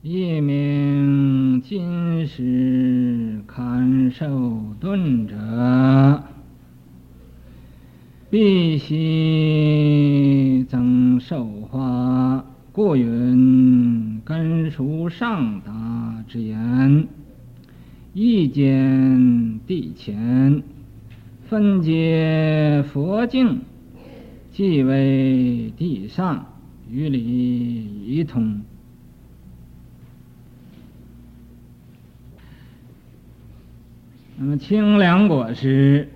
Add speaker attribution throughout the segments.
Speaker 1: 一名金石堪受顿者，必须增寿化。故云根属上达之言，一间地前，分接佛境，即为地上，与理一通。那么清凉果师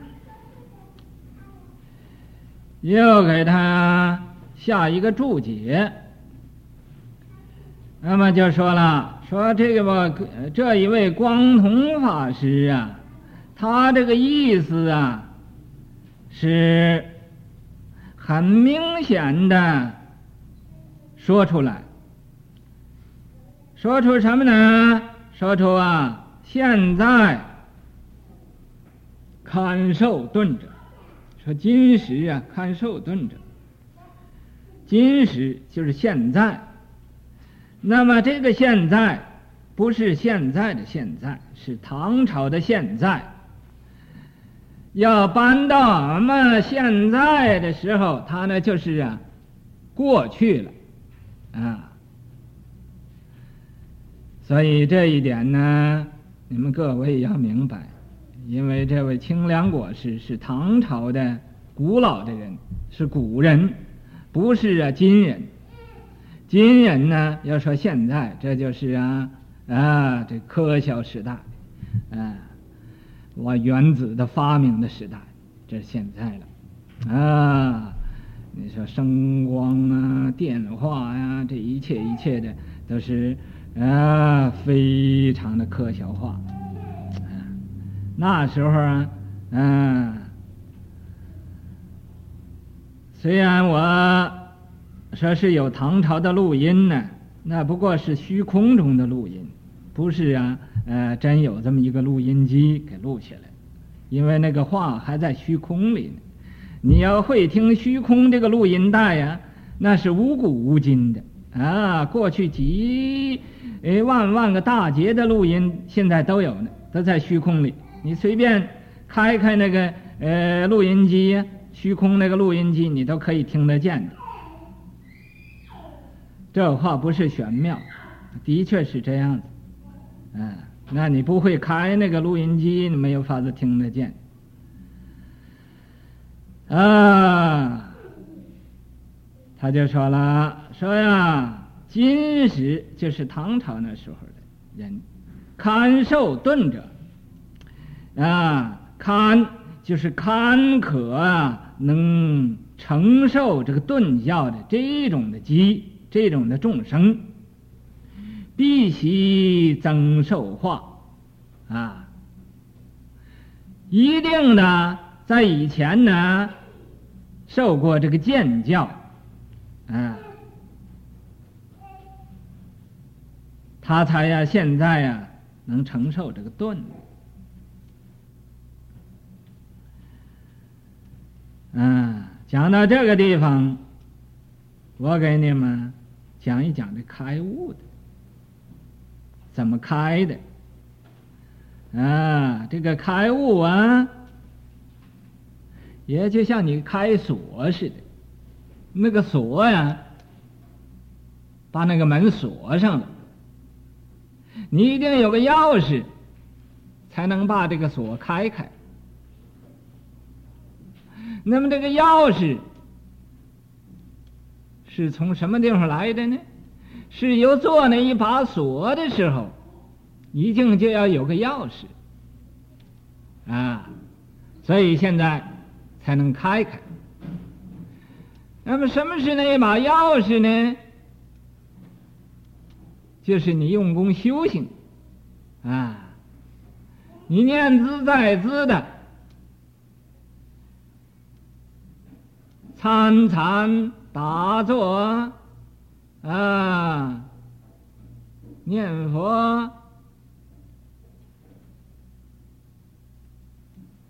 Speaker 1: 又给他下一个注解，那么就说了，说这个吧，这一位光同法师啊，他这个意思啊，是很明显的说出来，说出什么呢？说出啊，现在。堪受顿者，说今时啊，堪受顿者，今时就是现在。那么这个现在不是现在的现在，是唐朝的现在。要搬到俺们现在的时候，它呢就是啊，过去了啊。所以这一点呢，你们各位要明白。因为这位清凉果师是唐朝的古老的人，是古人，不是啊今人。今人呢，要说现在，这就是啊啊这科学时代，啊，我原子的发明的时代，这是现在了，啊，你说声光啊、电话呀、这一切一切的都是啊非常的科学化。那时候啊，嗯，虽然我说是有唐朝的录音呢，那不过是虚空中的录音，不是啊，呃，真有这么一个录音机给录下来，因为那个话还在虚空里呢。你要会听虚空这个录音带呀，那是无古无今的啊，过去几诶万万个大劫的录音现在都有呢，都在虚空里。你随便开开那个呃录音机，虚空那个录音机，你都可以听得见的。这话不是玄妙，的确是这样子。嗯，那你不会开那个录音机，你没有法子听得见。啊，他就说了，说呀，今时就是唐朝那时候的人，堪受顿者。啊，堪就是堪可啊，能承受这个顿教的这种的机，这种的众生，必须增寿化啊，一定的在以前呢受过这个见教啊，他才呀现在呀能承受这个顿。嗯，讲到这个地方，我给你们讲一讲这开悟的，怎么开的？啊，这个开悟啊，也就像你开锁似的，那个锁呀，把那个门锁上了，你一定有个钥匙，才能把这个锁开开。那么这个钥匙是从什么地方来的呢？是由做那一把锁的时候，一定就要有个钥匙啊，所以现在才能开开。那么什么是那一把钥匙呢？就是你用功修行啊，你念兹在兹的。参禅打坐啊，念佛、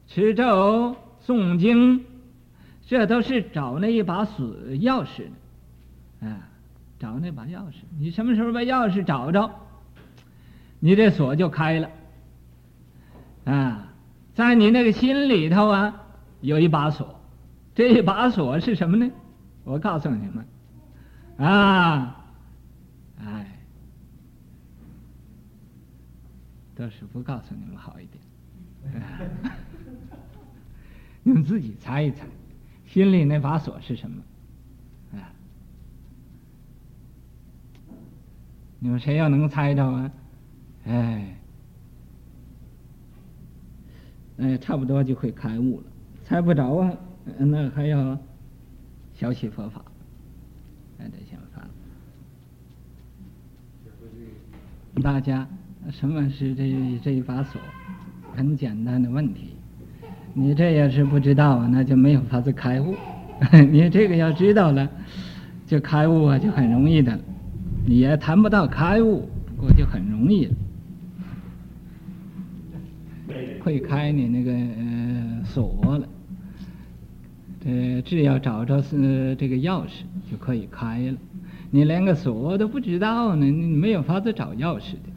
Speaker 1: 持咒、诵经，这都是找那一把锁钥匙的啊。找那把钥匙。你什么时候把钥匙找着，你这锁就开了。啊，在你那个心里头啊，有一把锁，这把锁是什么呢？我告诉你们，啊，哎，倒是不告诉你们好一点，你们自己猜一猜，心里那把锁是什么？啊，你们谁要能猜着啊？哎。哎，差不多就会开悟了。猜不着啊，那还要小起佛法，还得想法。大家，什么是这这一把锁？很简单的问题。你这要是不知道啊，那就没有法子开悟。你这个要知道了，就开悟啊，就很容易的。你也谈不到开悟，不过就很容易了。会开你那个呃锁了，呃，只要找着是这个钥匙就可以开了。你连个锁都不知道呢，你没有法子找钥匙的。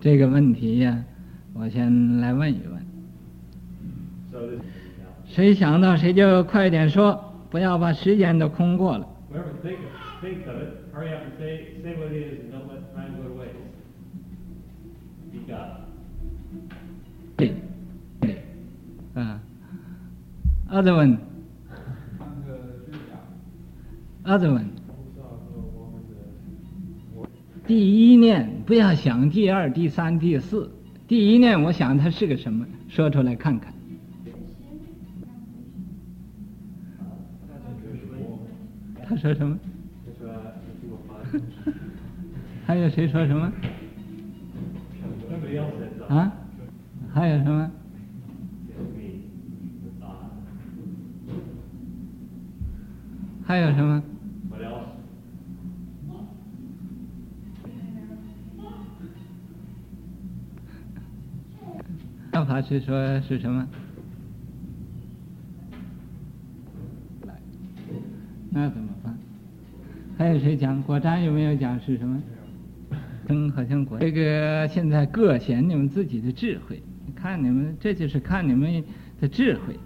Speaker 1: 这个问题呀，我先来问一问。谁想到谁就快点说，不要把时间都空过了。，other one，other one，第一念不要想第二、第三、第四，第一念我想它是个什么？说出来看看。他说什么？还有谁说什么？啊？还有什么？还有什么？妙法师说是什么？那怎么办？还有谁讲？果然有没有讲是什么？嗯，好像果这个现在各显你们自己的智慧。看你们，这就是看你们的智慧。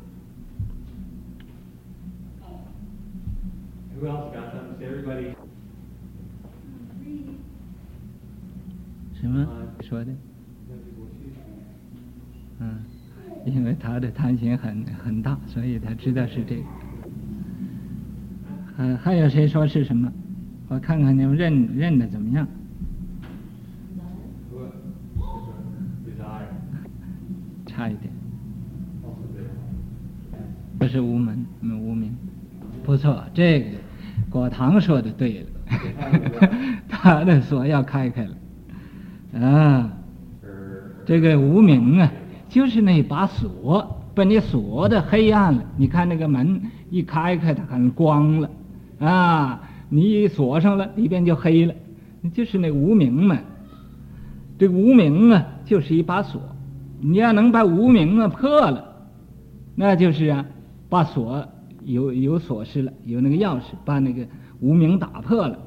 Speaker 1: 什么说的？嗯，因为他的贪心很很大，所以他知道是这个。还还有谁说是什么？我看看你们认认的怎么样。差一点，不是无门，无名，不错，这个果堂说的对了，他的锁要开开了，啊，这个无名啊，就是那把锁，把你锁的黑暗了。你看那个门一开开，它很光了，啊，你一锁上了，里边就黑了，就是那无名嘛。这个无名啊，就是一把锁。你要能把无名啊破了，那就是啊，把锁有有锁匙了，有那个钥匙把那个无名打破了。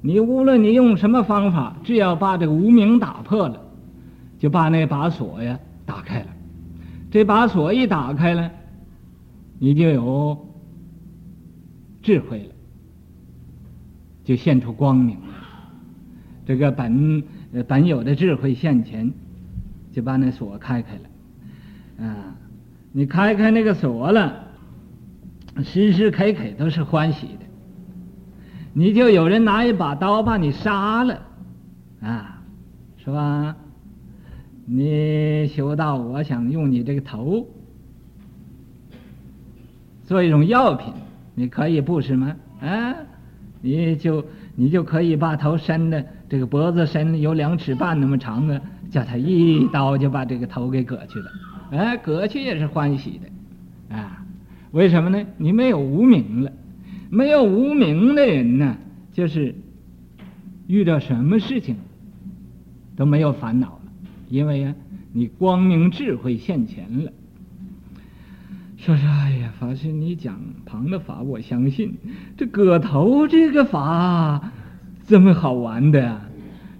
Speaker 1: 你无论你用什么方法，只要把这个无名打破了，就把那把锁呀打开了。这把锁一打开了，你就有智慧了，就现出光明了。这个本本有的智慧现前。就把那锁开开了，啊，你开开那个锁了，时时刻刻都是欢喜的。你就有人拿一把刀把你杀了，啊，是吧？你修道，我想用你这个头做一种药品，你可以不是吗？啊，你就你就可以把头伸的这个脖子伸有两尺半那么长的。叫他一刀就把这个头给割去了，哎，割去也是欢喜的，啊，为什么呢？你没有无明了，没有无明的人呢，就是遇到什么事情都没有烦恼了，因为啊，你光明智慧现前了。说是哎呀，法师你讲旁的法我相信，这割头这个法这么好玩的呀？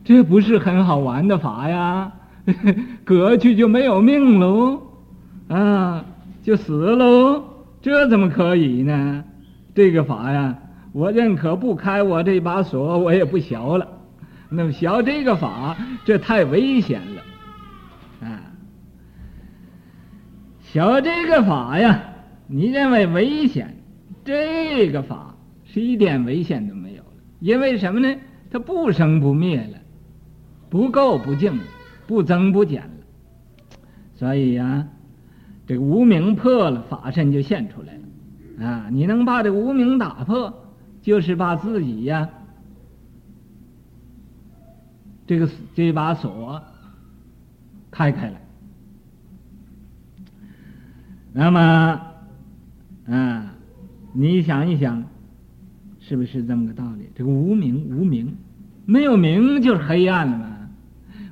Speaker 1: 这不是很好玩的法呀？割去就没有命喽，啊，就死喽？这怎么可以呢？这个法呀，我认可不开我这把锁，我也不学了。那么学这个法，这太危险了。啊学这个法呀，你认为危险？这个法是一点危险都没有了，因为什么呢？它不生不灭了，不垢不净了，不增不减了。所以呀，这个无名破了，法身就现出来了。啊，你能把这无名打破，就是把自己呀，这个这把锁开开了。那么，啊，你想一想，是不是这么个道理？这个无名，无名，没有明就是黑暗了嘛。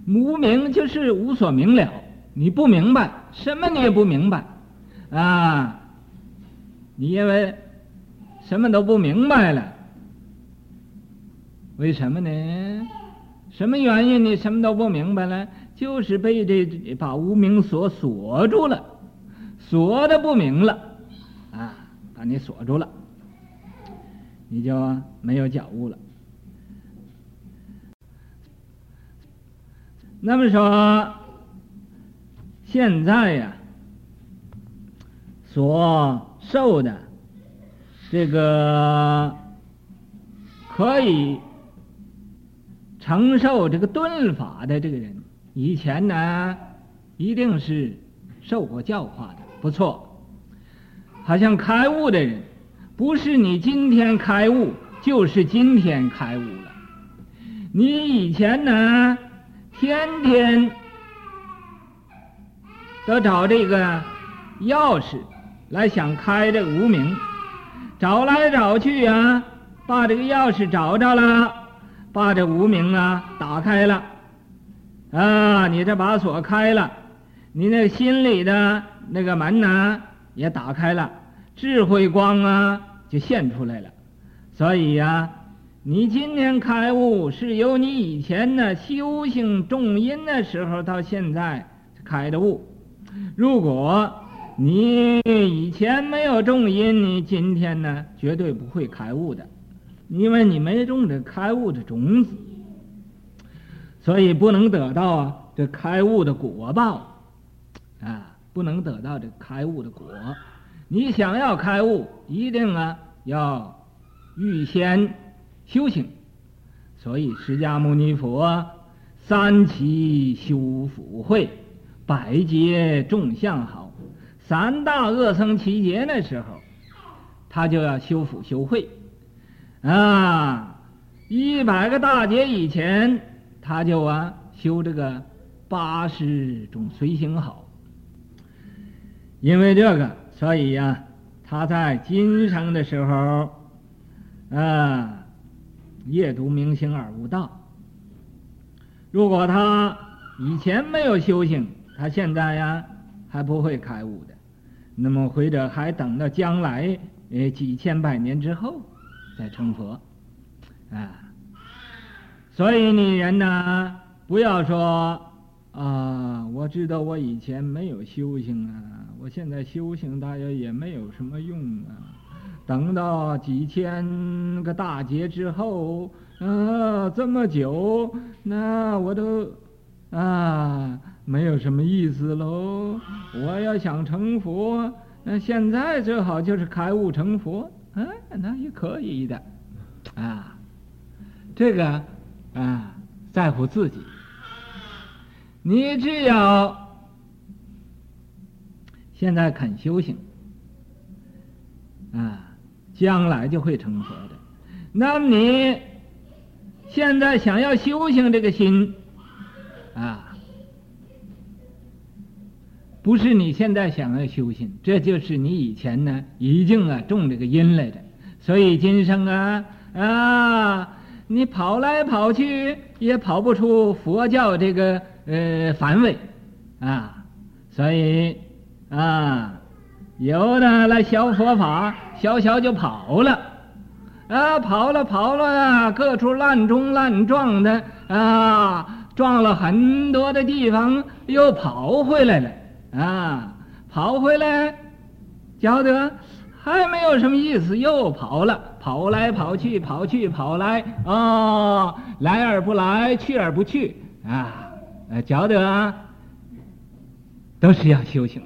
Speaker 1: 无名就是无所明了，你不明白，什么你也不明白，啊，你因为什么都不明白了，为什么呢？什么原因你什么都不明白了？就是被这把无明锁锁住了。锁的不明了，啊，把你锁住了，你就没有觉悟了。那么说，现在呀，所受的这个可以承受这个顿法的这个人，以前呢，一定是受过教化的。不错，好像开悟的人，不是你今天开悟，就是今天开悟了。你以前呢，天天要找这个钥匙来想开这个无名，找来找去啊，把这个钥匙找着了，把这无名啊打开了，啊，你这把锁开了，你那心里的。那个门呢也打开了，智慧光啊就现出来了。所以呀、你今天开悟是由你以前呢修行重因的时候到现在开的悟。如果你以前没有种因，你今天呢绝对不会开悟的，因为你没种这开悟的种子，所以不能得到这开悟的果报啊。不能得到这开悟的果，你想要开悟，一定啊要预先修行。所以释迦牟尼佛三期修福慧，百劫众相好，三大恶僧齐劫的时候，他就要修福修慧啊。一百个大劫以前，他就啊修这个八十种随行好。因为这个，所以呀，他在今生的时候，啊，夜读明星而悟道。如果他以前没有修行，他现在呀还不会开悟的。那么或者还等到将来，呃，几千百年之后再成佛，啊。所以你人呢，不要说。啊，我知道我以前没有修行啊，我现在修行大约也没有什么用啊。等到几千个大劫之后，啊，这么久，那我都啊没有什么意思喽。我要想成佛，那现在最好就是开悟成佛，啊，那也可以的，啊，这个啊在乎自己。你只要现在肯修行，啊，将来就会成佛的。那你现在想要修行这个心，啊，不是你现在想要修行，这就是你以前呢已经啊种这个因来的。所以今生啊啊，你跑来跑去也跑不出佛教这个。呃，范围，啊，所以啊，有的来学佛法，小小就跑了，啊，跑了跑了，各处乱冲乱撞的啊，撞了很多的地方，又跑回来了，啊，跑回来，觉得还没有什么意思，又跑了，跑来跑去，跑去跑来，啊，来而不来，去而不去，啊，觉得啊都是要修行。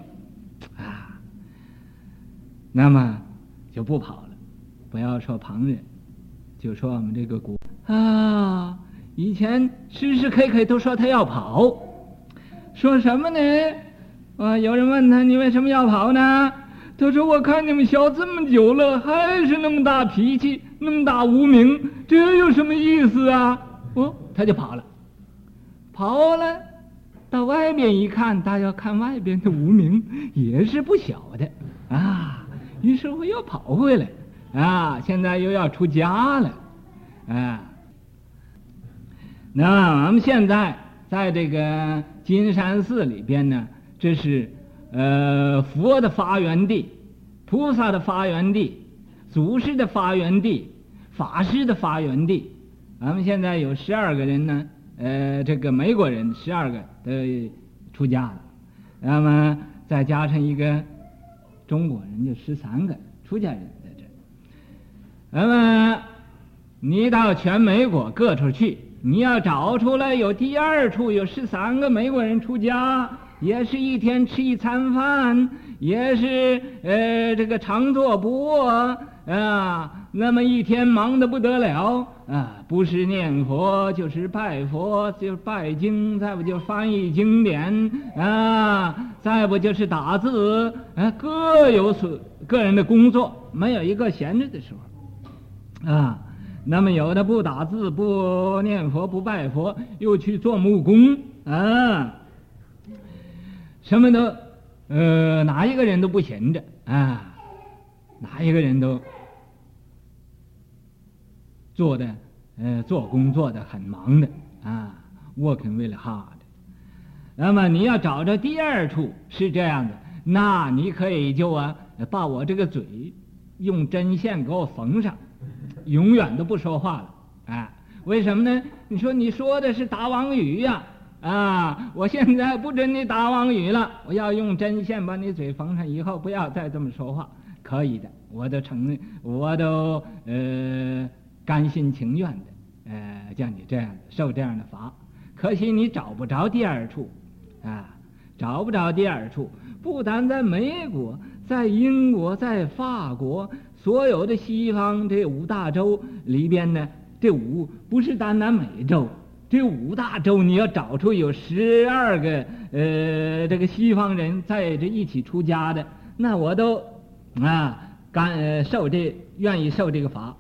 Speaker 1: 啊那么就不跑了，不要说旁人，就说我们这个古啊，以前时时刻刻都说他要跑，说什么呢？啊，有人问他，你为什么要跑呢？他说，我看你们学这么久了，还是那么大脾气，那么大无名，这有什么意思啊？哦，他就跑了，跑了，到外边一看，大家看外边的无名也是不小的啊。于是乎又跑回来，啊，现在又要出家了，啊。那我们现在在这个金山寺里边呢，这是呃佛的发源地，菩萨的发源地，祖师的发源地，法师的发源地。咱们现在有十二个人呢，呃，这个美国人十二个都出家了，那么再加上一个。中国人就十三个出家人在这，那么你到全美国各处去，你要找出来有第二处有十三个美国人出家，也是一天吃一餐饭，也是呃这个常坐不卧啊。那么一天忙得不得了啊，不是念佛就是拜佛，就拜经，再不就翻译经典啊，再不就是打字啊，各有所个人的工作，没有一个闲着的时候啊。那么有的不打字，不念佛，不拜佛，又去做木工啊，什么都呃，哪一个人都不闲着啊，哪一个人都。做的，呃，做工作的很忙的啊，working really hard。那么你要找着第二处是这样的，那你可以就啊，把我这个嘴用针线给我缝上，永远都不说话了啊？为什么呢？你说你说的是达王语呀，啊！我现在不准你打妄语了，我要用针线把你嘴缝上，以后不要再这么说话，可以的，我都承认，我都呃。甘心情愿的，呃，叫你这样受这样的罚，可惜你找不着第二处，啊，找不着第二处。不但在美国，在英国，在法国，所有的西方这五大洲里边呢，这五不是单单美洲，这五大洲你要找出有十二个呃这个西方人在这一起出家的，那我都啊甘、呃、受这愿意受这个罚，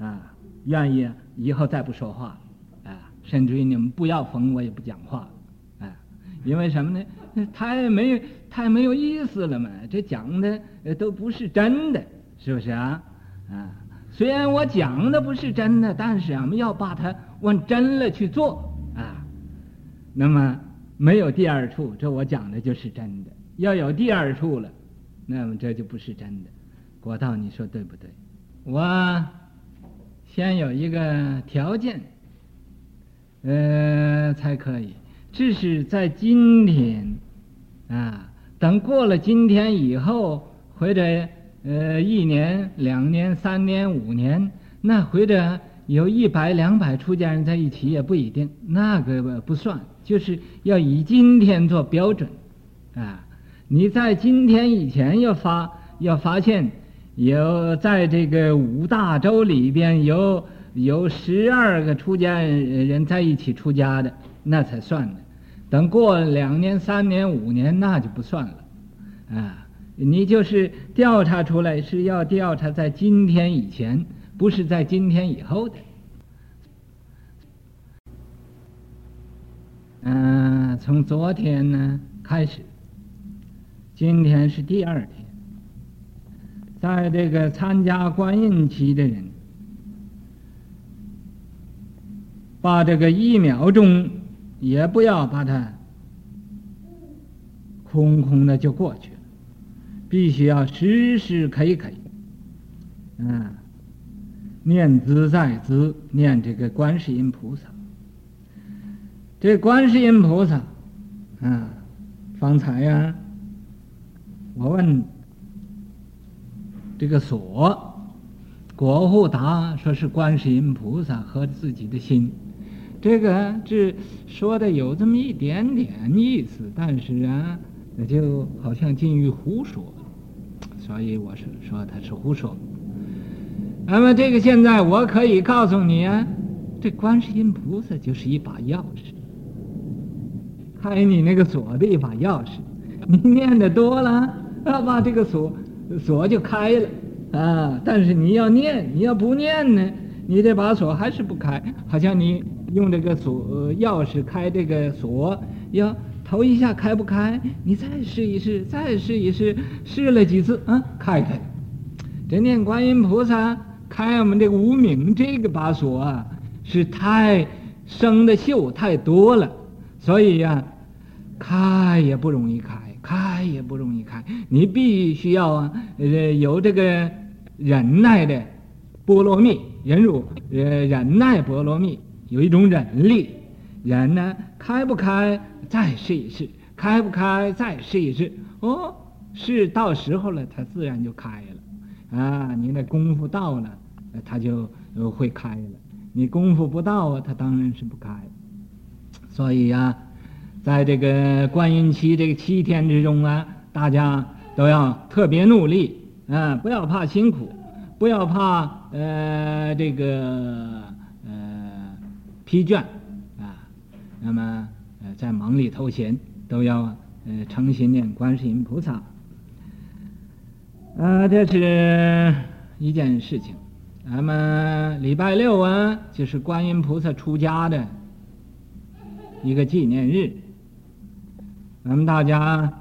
Speaker 1: 啊。愿意以后再不说话，啊，甚至于你们不要缝我也不讲话，啊，因为什么呢？太没太没有意思了嘛，这讲的都不是真的，是不是啊？啊，虽然我讲的不是真的，但是我们要把它往真了去做啊。那么没有第二处，这我讲的就是真的；要有第二处了，那么这就不是真的。国道，你说对不对？我。先有一个条件，呃，才可以。这是在今天，啊，等过了今天以后，或者呃一年、两年、三年、五年，那或者有一百、两百出家人在一起也不一定，那个不算。就是要以今天做标准，啊，你在今天以前要发要发现。有在这个五大洲里边有有十二个出家人在一起出家的，那才算的。等过两年、三年、五年，那就不算了。啊，你就是调查出来是要调查在今天以前，不是在今天以后的。嗯、从昨天呢开始，今天是第二天。在这个参加观印期的人，把这个一秒钟也不要把它空空的就过去了。必须要时时刻刻，嗯，念兹在兹，念这个观世音菩萨。这观世音菩萨，啊，方才呀、我问这个所，国护答说是观世音菩萨和自己的心，这个这说的有这么一点点意思，但是啊，那就好像近于胡说，所以我是说他是胡说。那么这个现在我可以告诉你啊，这观世音菩萨就是一把钥匙。开你那个锁的一把钥匙，你念的多了，啊，把这个锁锁就开了啊。但是你要念，你要不念呢，你这把锁还是不开。好像你用这个锁钥匙开这个锁，要头一下开不开，你再试一试，再试一试，试了几次，啊，开开。这念观音菩萨开我们这个无名这个把锁啊，是太生的锈太多了。所以呀、开也不容易开，开也不容易开。你必须要啊，呃，有这个忍耐的波罗蜜，忍辱，呃，忍耐波罗蜜，有一种忍力。忍呢，开不开，再试一试；开不开，再试一试。哦，是到时候了，它自然就开了。啊，你那功夫到了，它就会开了。你功夫不到啊，它当然是不开。所以呀、啊，在这个观音期这个七天之中啊，大家都要特别努力啊，不要怕辛苦，不要怕呃这个呃疲倦啊。那么呃在忙里偷闲，都要呃诚心念观世音菩萨。啊，这是一件事情。那么礼拜六啊，就是观音菩萨出家的。一个纪念日，咱们大家，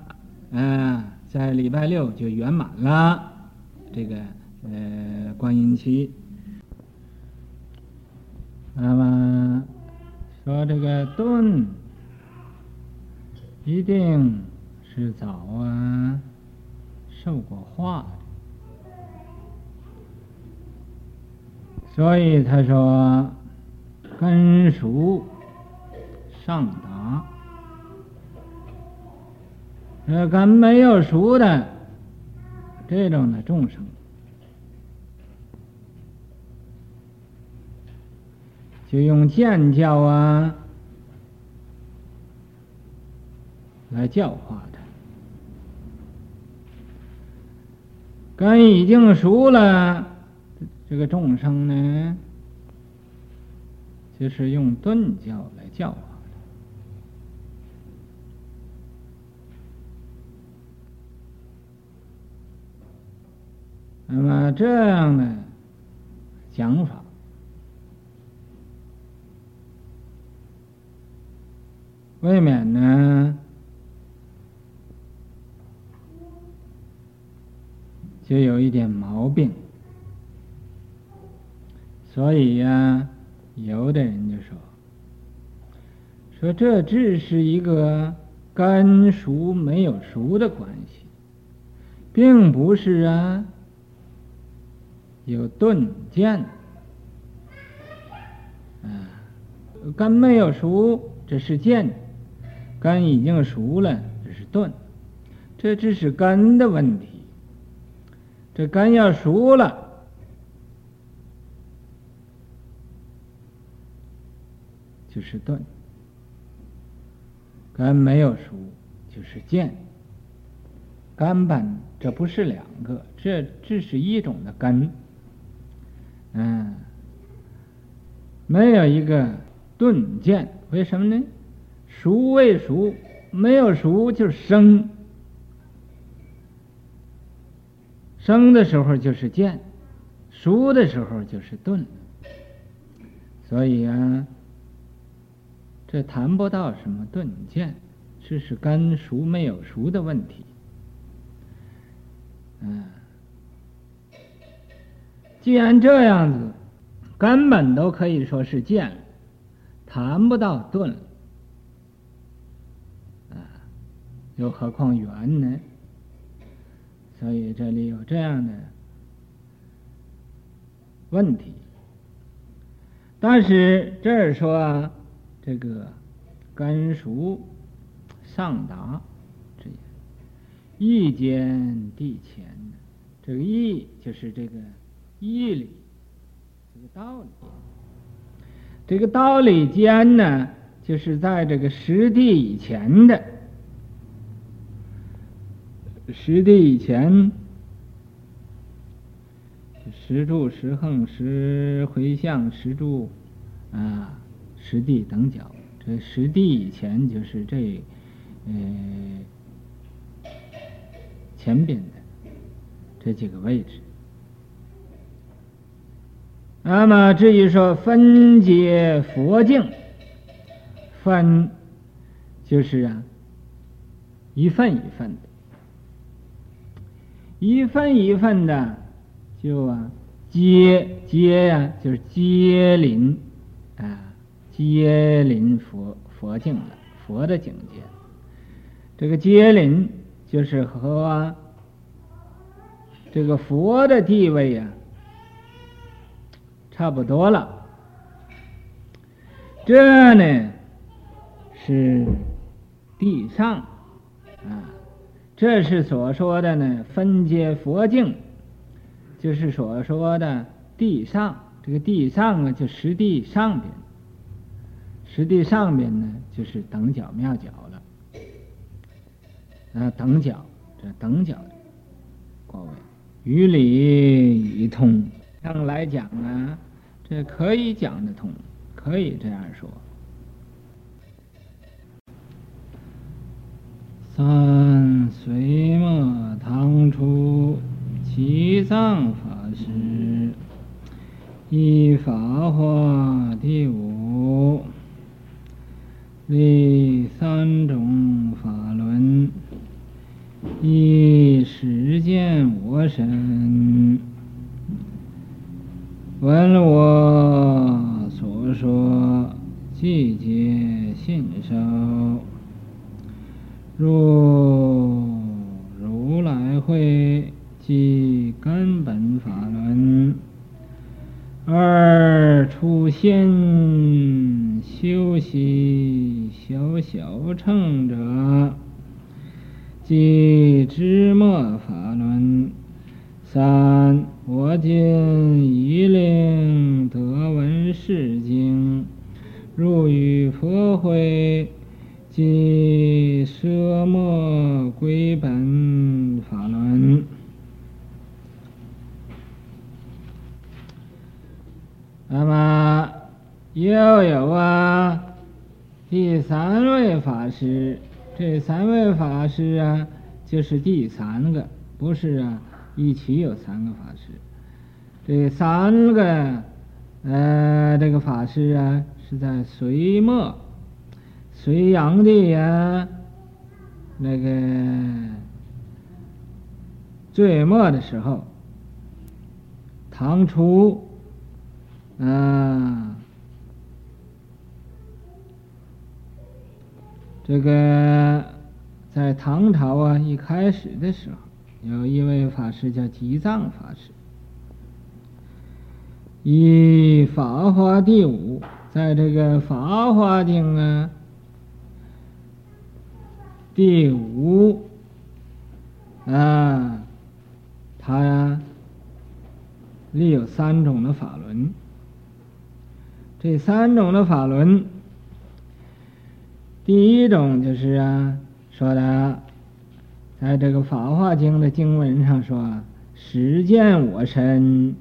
Speaker 1: 嗯、呃，在礼拜六就圆满了这个呃观音期。那么说这个顿，一定是早啊受过化，所以他说根熟。上达，呃，根没有熟的这种的众生，就用渐教啊来教化他。根已经熟了，这个众生呢，就是用顿教来教化。那么这样的讲法，未免呢就有一点毛病，所以呀、有的人就说，说这只是一个根熟没有熟的关系，并不是啊。有钝剑，啊，根没有熟，这是剑；肝已经熟了，这是钝。这只是肝的问题。这肝要熟了，就是顿；根没有熟，就是渐。根本这不是两个，这只是一种的根。嗯，没有一个顿渐，为什么呢？熟未熟，没有熟就是生，生的时候就是渐，熟的时候就是顿。所以啊，这谈不到什么顿渐，这是根熟没有熟的问题。嗯。既然这样子，根本都可以说是渐，谈不到顿，啊，又何况圆呢？所以这里有这样的问题。但是这儿说啊，这个根属上达之言，义间地前，这个义就是这个义理，这个道理。这个道理间呢，就是在这个实地以前的，实地以前，实住、实横、实回向、实住，啊，实地等角。这实地以前就是这，呃，前边的这几个位置。那么至于说分解佛境，分就是啊，一份一份的，一份一份的，就啊接接呀，就是接临，接临佛佛境了，佛的境界。这个接临就是和这个佛的地位呀。差不多了，这呢是地上啊，这是所说的呢分阶佛境，就是所说的地上。这个地上啊，就实地上边，实地上边呢就是等角妙角了啊，等角这等角各位于理一通上来讲啊。这可以讲得通，可以这样说。三隋末唐初，吉藏法师依《法华》第五，立三种法轮，以实践我身。闻我所说，寂皆信受，若如来会，即根本法轮，二出现修习小乘者，即知末法轮。三，我今已令得闻是经，入于佛会，即舍末归本法轮。那么又有啊，第三位法师，这三位法师就是第三个，不是啊。一起有三个法师，这三个呃，这个法师啊，是在隋末，隋炀帝呀，那个最末的时候，唐初，啊，这个在唐朝啊一开始的时候。有一位法师叫吉藏法师，以《法华》第五，在这个《法华经》啊，第五啊，他呀立有三种的法轮，这三种的法轮，第一种就是啊说的。在这个《法华经》的经文上说：“实践我身，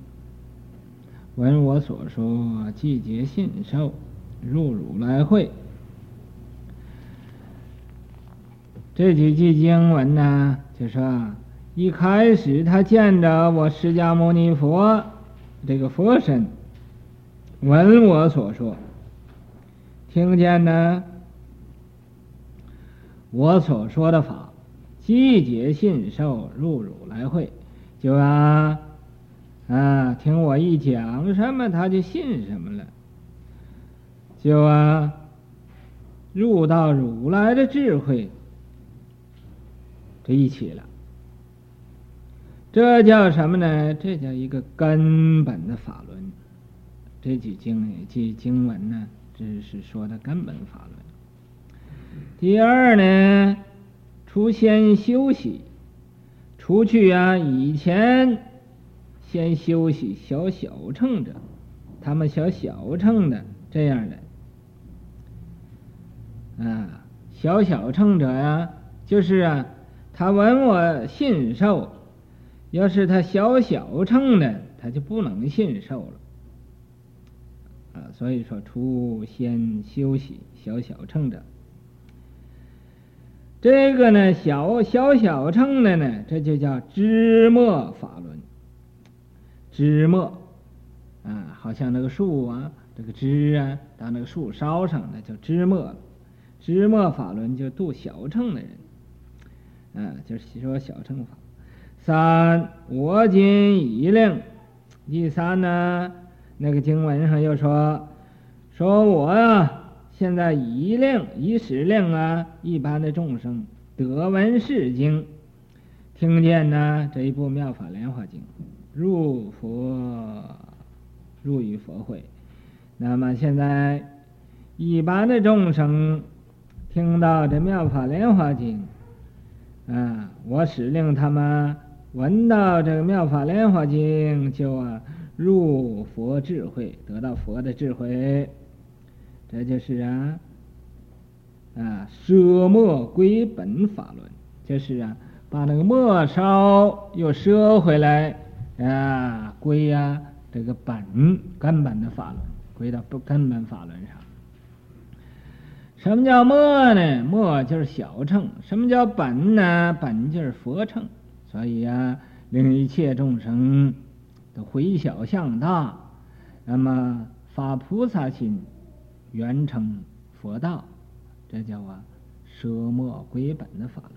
Speaker 1: 闻我所说，即皆信受，入如来会。”这几句经文呢，就说一开始他见着我释迦牟尼佛这个佛身，闻我所说，听见呢我所说的法。即皆信受，入汝来会，就啊啊，听我一讲什么，他就信什么了，就啊入到如来的智慧这一起了。这叫什么呢？这叫一个根本的法轮。这句经句经文呢，这是说的根本法轮。第二呢，出先休息，出去啊，以前先休息小小乘者，他们小小乘的这样的。啊，小小乘者呀，就是啊，他闻我信受，要是他小小乘的，他就不能信受了。啊，所以说出先休息小小乘者，这个呢，小小小乘的呢，这就叫枝末法轮。枝末啊，好像那个树啊，这个枝啊，到那个树梢上，那叫枝末了。枝末法轮就度小乘的人，啊，就是说小乘法。三，我今已令。第三呢？那个经文上又说，说我啊，现在已令已使令啊，一般的众生得闻是经，听见呢这一部妙法莲华经，入佛入于佛会。那么现在一般的众生听到这妙法莲华经，啊，我使令他们闻到这个妙法莲华经就啊。入佛智慧，得到佛的智慧，这就是啊啊舍末归本法轮，就是啊把那个末梢又舍回来啊归啊这个本根本的法轮，归到不根本法轮上。什么叫末呢？末就是小乘。什么叫本呢？本就是佛乘。所以啊，令一切众生都。回小向大，那么发菩萨心，原成佛道，这叫啊舍末归本的法轮。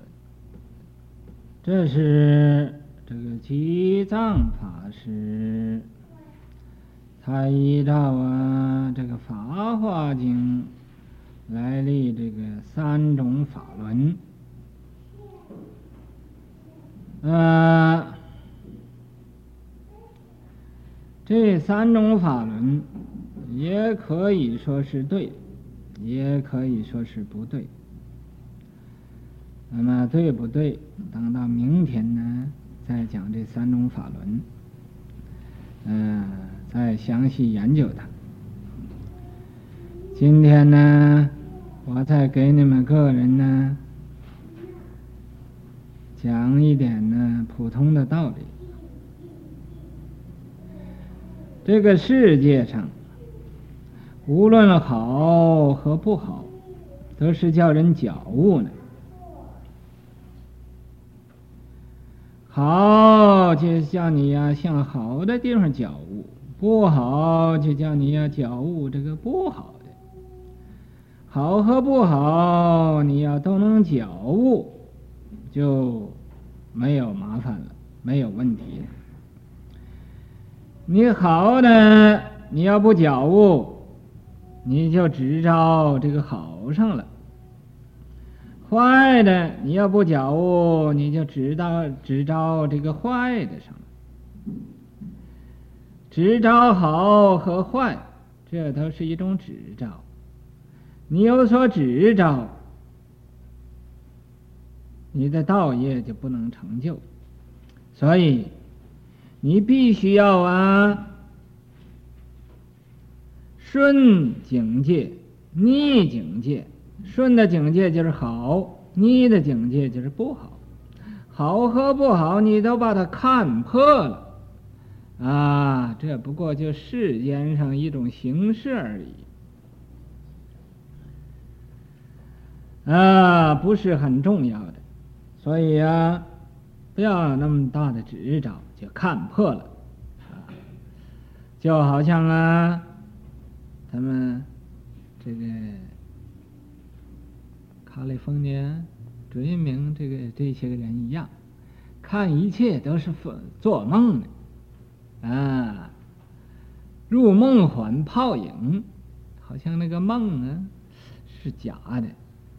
Speaker 1: 这是这个济藏法师，他依照啊这个《法华经》来立这个三种法轮，呃。这三种法轮也可以说是对，也可以说是不对。那么对不对？等到明天呢，再讲这三种法轮，嗯、再详细研究它。今天呢，我再给你们个人呢讲一点呢普通的道理。这个世界上，无论好和不好，都是叫人觉悟呢。好就叫你呀向好的地方觉悟，不好就叫你呀觉悟这个不好的。好和不好，你要都能觉悟，就没有麻烦了，没有问题了。你好的，你要不觉悟，你就执着这个好上了；坏的，你要不觉悟，你就执到只着这个坏的上了。执着好和坏，这都是一种执着。你有所执着，你的道业就不能成就。所以。你必须要啊，顺境界，逆境界。顺的境界就是好，逆的境界就是不好。好和不好，你都把它看破了啊！这不过就世间上一种形式而已啊，不是很重要的。所以啊，不要有那么大的执着。就看破了，啊，就好像啊，他们这个卡里风尼亚追名这个这些个人一样，看一切都是做梦的，啊，入梦幻泡影，好像那个梦啊是假的，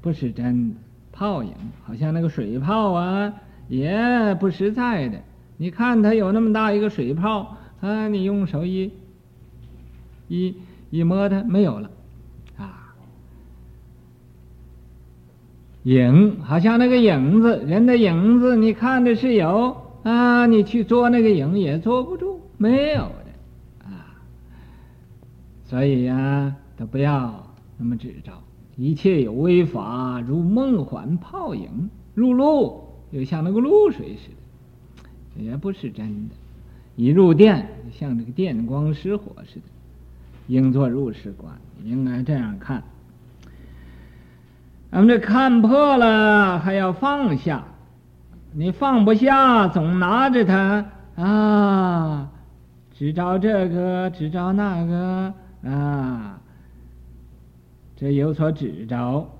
Speaker 1: 不是真的，泡影好像那个水泡啊也不实在的。你看它有那么大一个水泡啊，你用手一一一摸它没有了，啊，影好像那个影子，人的影子，你看的是有啊，你去捉那个影也捉不住，没有的啊。所以呀、啊，都不要那么执着，一切有为法，如梦幻泡影，入露又像那个露水似的。也不是真的，一入电像这个电光石火似的，应作入世观，应该这样看。咱们这看破了还要放下，你放不下，总拿着它啊，只招这个，只招那个啊，这有所执着，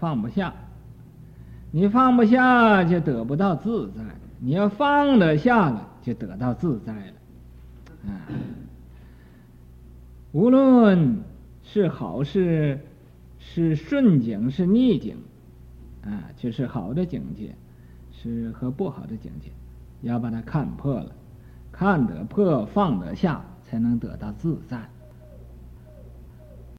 Speaker 1: 放不下。你放不下，就得不到自在；你要放得下了，就得到自在了。啊，无论是好事，是顺境，是逆境，啊，就是好的境界，是和不好的境界，要把它看破了，看得破，放得下，才能得到自在。